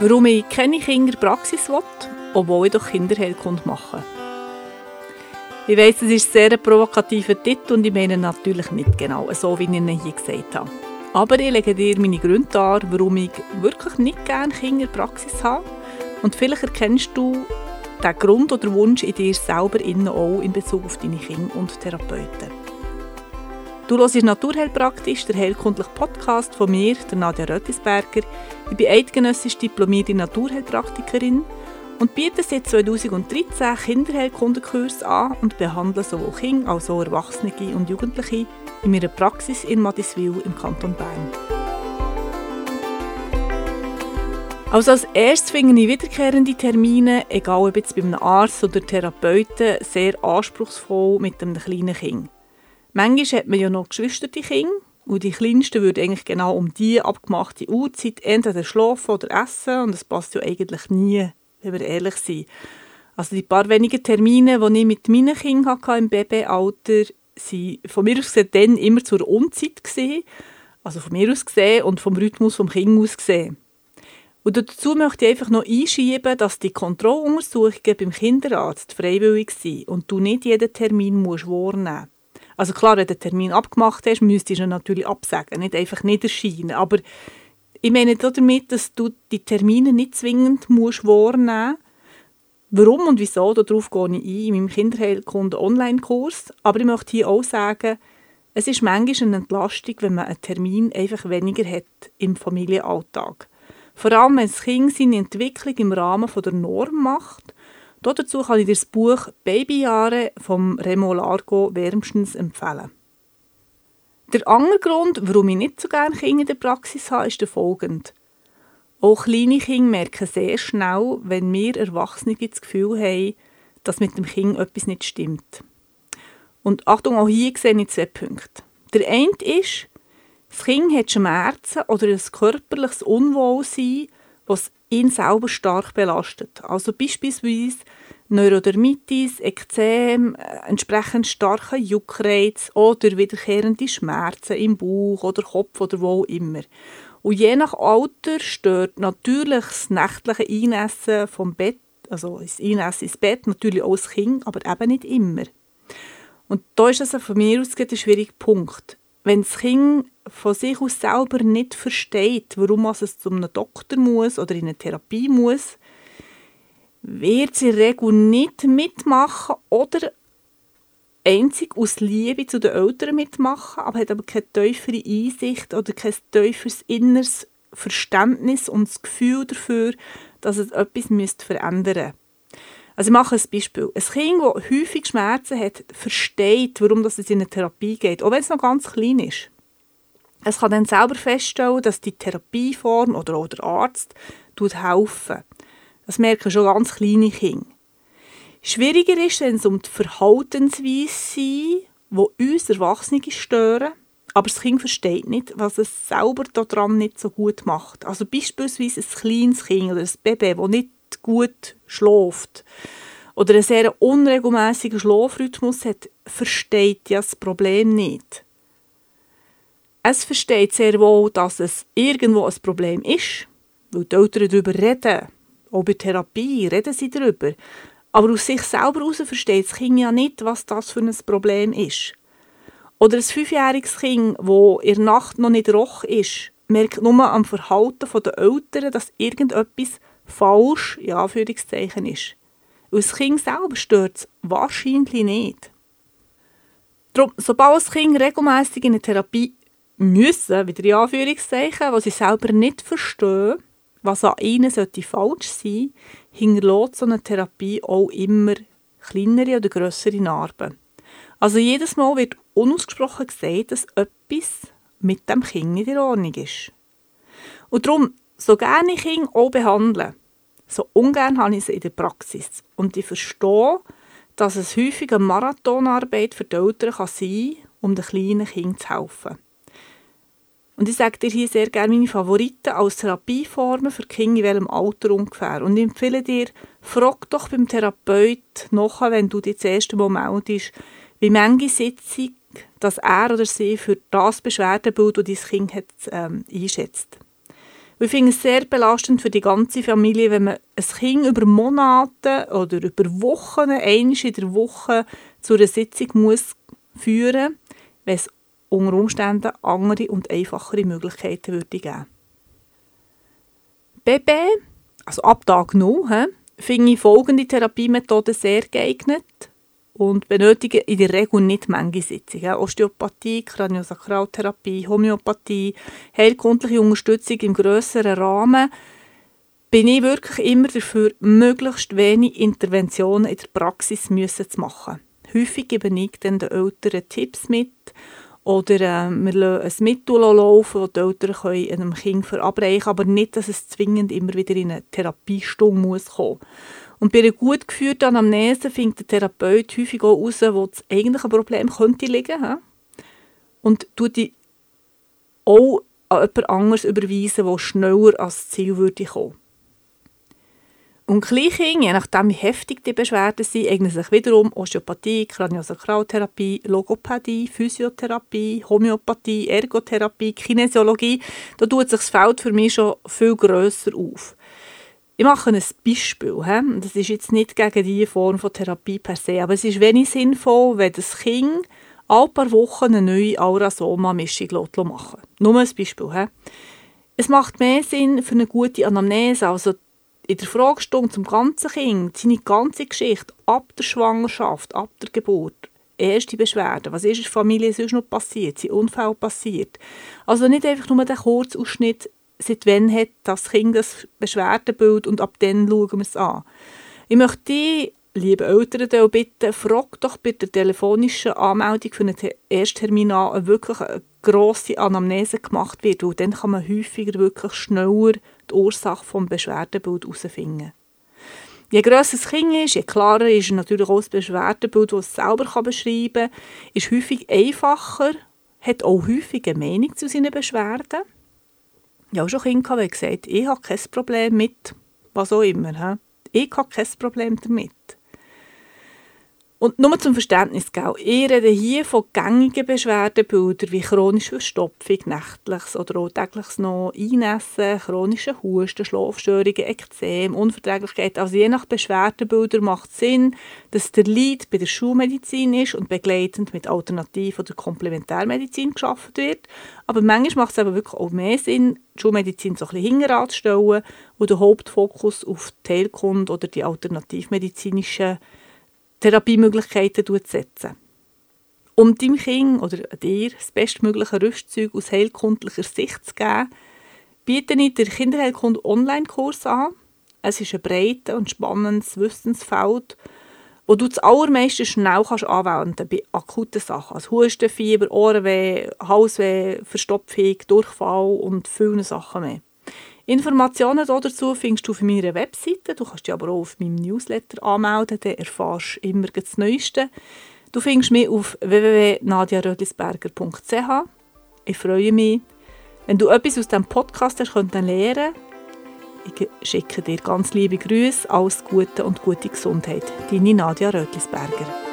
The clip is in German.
Warum ich keine Kinderpraxis will, obwohl ich doch Kinderheilkunde mache. Ich weiss, das ist ein sehr provokativer Titel und ich meine natürlich nicht genau so, wie ich ihn hier gesagt habe. Aber ich lege dir meine Gründe dar, warum ich wirklich nicht gerne Kinderpraxis habe. Und vielleicht erkennst du den Grund oder Wunsch in dir selber auch in Bezug auf deine Kinder und Therapeuten. Du hörst Naturheilpraktisch, der heilkundliche Podcast von mir, der Nadja Röttisberger. Ich bin eidgenössisch diplomierte Naturheilpraktikerin und biete seit 2013 Kinderheilkundenkurse an und behandle sowohl Kinder als auch Erwachsene und Jugendliche in meiner Praxis in Madiswil im Kanton Bern. Also als erstes finde ich wiederkehrende Termine, egal ob jetzt bei einem Arzt oder Therapeuten, sehr anspruchsvoll mit einem kleinen Kind. Manchmal hat man ja noch geschwisterte Kinder und die Kleinsten würden eigentlich genau um die abgemachte Uhrzeit entweder schlafen oder essen und das passt ja eigentlich nie, wenn wir ehrlich sind. Also die paar wenigen Termine, die ich mit meinen Kindern hatte im Babyalter, waren von mir aus gesehen dann immer zur Unzeit. Also von mir aus gesehen und vom Rhythmus vom Kind aus gesehen. Und dazu möchte ich einfach noch einschieben, dass die Kontrolluntersuchungen beim Kinderarzt freiwillig sind und du nicht jeden Termin musst wahrnehmen musst. Also klar, wenn den Termin abgemacht hast, müsstest du ihn natürlich absagen, nicht einfach nicht erscheinen. Aber ich meine damit, dass du die Termine nicht zwingend musst wahrnehmen musst. Warum und wieso, darauf gehe ich ein in meinem Kinderheilkunde-Online-Kurs. Aber ich möchte hier auch sagen, es ist manchmal eine Entlastung, wenn man einen Termin einfach weniger hat im Familienalltag. Vor allem, wenn das Kind seine Entwicklung im Rahmen der Norm macht Dazu kann ich dir das Buch Babyjahre vom Remo Largo wärmstens empfehlen. Der andere Grund, warum ich nicht so gerne Kinder in der Praxis habe, ist der folgende. Auch kleine Kinder merken sehr schnell, wenn wir Erwachsene das Gefühl haben, dass mit dem Kind etwas nicht stimmt. Und Achtung, auch hier sehe ich zwei Punkte. Der eine ist, das Kind hat Schmerzen oder ein körperliches Unwohlsein, was ihn selber stark belastet. Also beispielsweise Neurodermitis, Ekzem, äh, entsprechend starke Juckreiz oder wiederkehrende Schmerzen im Bauch oder Kopf oder wo immer. Und je nach Alter stört natürlich das nächtliche Einessen vom Bett, also das Einessen ins Bett, natürlich auch das Kind, aber eben nicht immer. Und da ist also von mir aus ein schwieriger Punkt. Wenn das Kind von sich aus selber nicht versteht, warum es zu einem Doktor muss oder in eine Therapie muss, wird sie in der Regel nicht mitmachen oder einzig aus Liebe zu den Eltern mitmachen, aber hat aber keine tiefere Einsicht oder kein tieferes inneres Verständnis und das Gefühl dafür, dass es etwas verändern müsste. Also ich mache ein Beispiel. Ein Kind, das häufig Schmerzen hat, versteht, warum es in eine Therapie geht, auch wenn es noch ganz klein ist. Es kann dann selber feststellen, dass die Therapieform oder auch der Arzt helfen. Das merken schon ganz kleine Kinder. Schwieriger ist, wenn es um die Verhaltensweise geht, die uns Erwachsene stören, aber das Kind versteht nicht, was es selber daran nicht so gut macht. Also beispielsweise ein kleines Kind oder ein Baby, das nicht gut schläft oder einen sehr unregelmäßigen Schlafrhythmus hat, versteht ja das Problem nicht. Es versteht sehr wohl, dass es irgendwo ein Problem ist, weil die Eltern darüber reden. Auch bei Therapie reden sie darüber. Aber aus sich selber heraus versteht das Kind ja nicht, was das für ein Problem ist. Oder ein fünfjähriges Kind, das in der Nacht noch nicht roch ist, merkt nur am Verhalten der Eltern, dass irgendetwas falsch, in Anführungszeichen, ist. Und das Kind selber stört es wahrscheinlich nicht. Darum, sobald das Kind regelmäßig in eine Therapie müssen, wieder in Anführungszeichen, was sie selber nicht verstehen, was an ihnen sollte falsch sein, hinterlässt so eine Therapie auch immer kleinere oder grössere Narben. Also jedes Mal wird unausgesprochen gesagt, dass etwas mit dem Kind nicht in Ordnung ist. Und darum, so gerne ich Kinder auch behandeln, so ungern habe ich sie in der Praxis. Und ich verstehe, dass es häufig eine Marathonarbeit für die Eltern sein kann, um den kleinen Kindern zu helfen. Und ich sage dir hier sehr gerne meine Favoriten als Therapieformen für Kinder in welchem Alter ungefähr. Und ich empfehle dir, frag doch beim Therapeut nach, wenn du dich das erste Mal meldest, wie manche Sitzung dass er oder sie für das Beschwerdebild, das dein Kind hat, ähm, einschätzt. Und ich finde es sehr belastend für die ganze Familie, wenn man ein Kind über Monate oder über Wochen, einmal in der Woche zu einer Sitzung muss führen muss, wenn es unter Umständen andere und einfachere Möglichkeiten würde geben. BB, also ab Tag 0, finde ich folgende Therapiemethode sehr geeignet und benötigen in der Regel nicht manche Sitzungen. Osteopathie, Kraniosakraltherapie, Homöopathie, heilkundliche Unterstützung im grösseren Rahmen bin ich wirklich immer dafür, möglichst wenig Interventionen in der Praxis zu machen. Häufig gebe ich den Eltern Tipps mit oder äh, wir lassen ein Mittel laufen, das die Eltern einem Kind verabreichen können, aber nicht, dass es zwingend immer wieder in eine Therapiestunde muss kommen Und bei einer gut geführten Anamnese findet der Therapeut häufig auch heraus, wo das eigentliche Problem könnte liegen könnte. Und tut die auch an jemand anderes überweisen, der schneller ans Ziel würde kommen. Und Kleinkinder, je nachdem wie heftig die Beschwerden sind, eignen sich wiederum Osteopathie, Kraniosakraltherapie, Logopädie, Physiotherapie, Homöopathie, Ergotherapie, Kinesiologie. Da tut sich das Feld für mich schon viel grösser auf. Ich mache ein Beispiel. Das ist jetzt nicht gegen diese Form von Therapie per se, aber es ist wenig sinnvoll, wenn das Kind alle paar Wochen eine neue Aurasoma-Mischung machen Nur ein Beispiel. Es macht mehr Sinn für eine gute Anamnese, also in der Fragestunde zum ganzen Kind, seine ganze Geschichte ab der Schwangerschaft, ab der Geburt, erste Beschwerden, was ist in der Familie sonst noch passiert, sind Unfälle passiert. Also nicht einfach nur der Kurzausschnitt, seit wann hat das Kind das Beschwerdebild und ab dann schauen wir es an. Ich möchte dich, liebe Eltern, bitten, frag doch bei der telefonischen Anmeldung für einen Ersttermin an, wirklich grosse Anamnese gemacht wird, weil dann kann man häufiger wirklich schneller die Ursache des Beschwerdebild herausfinden. Je grösser das Kind ist, je klarer ist natürlich auch das Beschwerdebild, das es selber beschreiben kann, ist häufig einfacher, hat auch häufig eine Meinung zu seinen Beschwerden. Ich habe schon Kinder, die gesagt ich habe kein Problem mit was auch immer. Ich habe kein Problem damit. Und nur zum Verständnis, ich rede hier von gängigen Beschwerdebildern wie chronische Verstopfung, nächtliches oder auch tägliches noch Einnässen, chronische Husten, Schlafstörungen, Ekzem, Unverträglichkeit. Also je nach Beschwerdebilder macht es Sinn, dass der Lead bei der Schulmedizin ist und begleitend mit Alternativ- oder Komplementärmedizin geschaffen wird. Aber manchmal macht es aber wirklich auch mehr Sinn, die Schulmedizin so ein bisschen hinten anzustellen und den Hauptfokus auf die Heilkunde oder die alternativmedizinischen Therapiemöglichkeiten setzen. Um deinem Kind oder dir das bestmögliche Rüstzeug aus heilkundlicher Sicht zu geben, biete ich den Kinderheilkunde Online-Kurs an. Es ist ein breites und spannendes Wissensfeld, wo du das allermeiste schnell kannst anwenden bei akuten Sachen. Also Hustenfieber, Ohrenweh, Halsweh, Verstopfung, Durchfall und viele Sachen mehr. Informationen dazu findest du auf meiner Webseite. Du kannst dich aber auch auf meinem Newsletter anmelden, dann erfährst du immer das Neueste. Du findest mich auf www.nadiarödlisberger.ch. Ich freue mich. Wenn du etwas aus diesem Podcast hast, könnt lernen Ich schicke dir ganz liebe Grüße, alles Gute und gute Gesundheit. Deine Nadia Rödlisberger.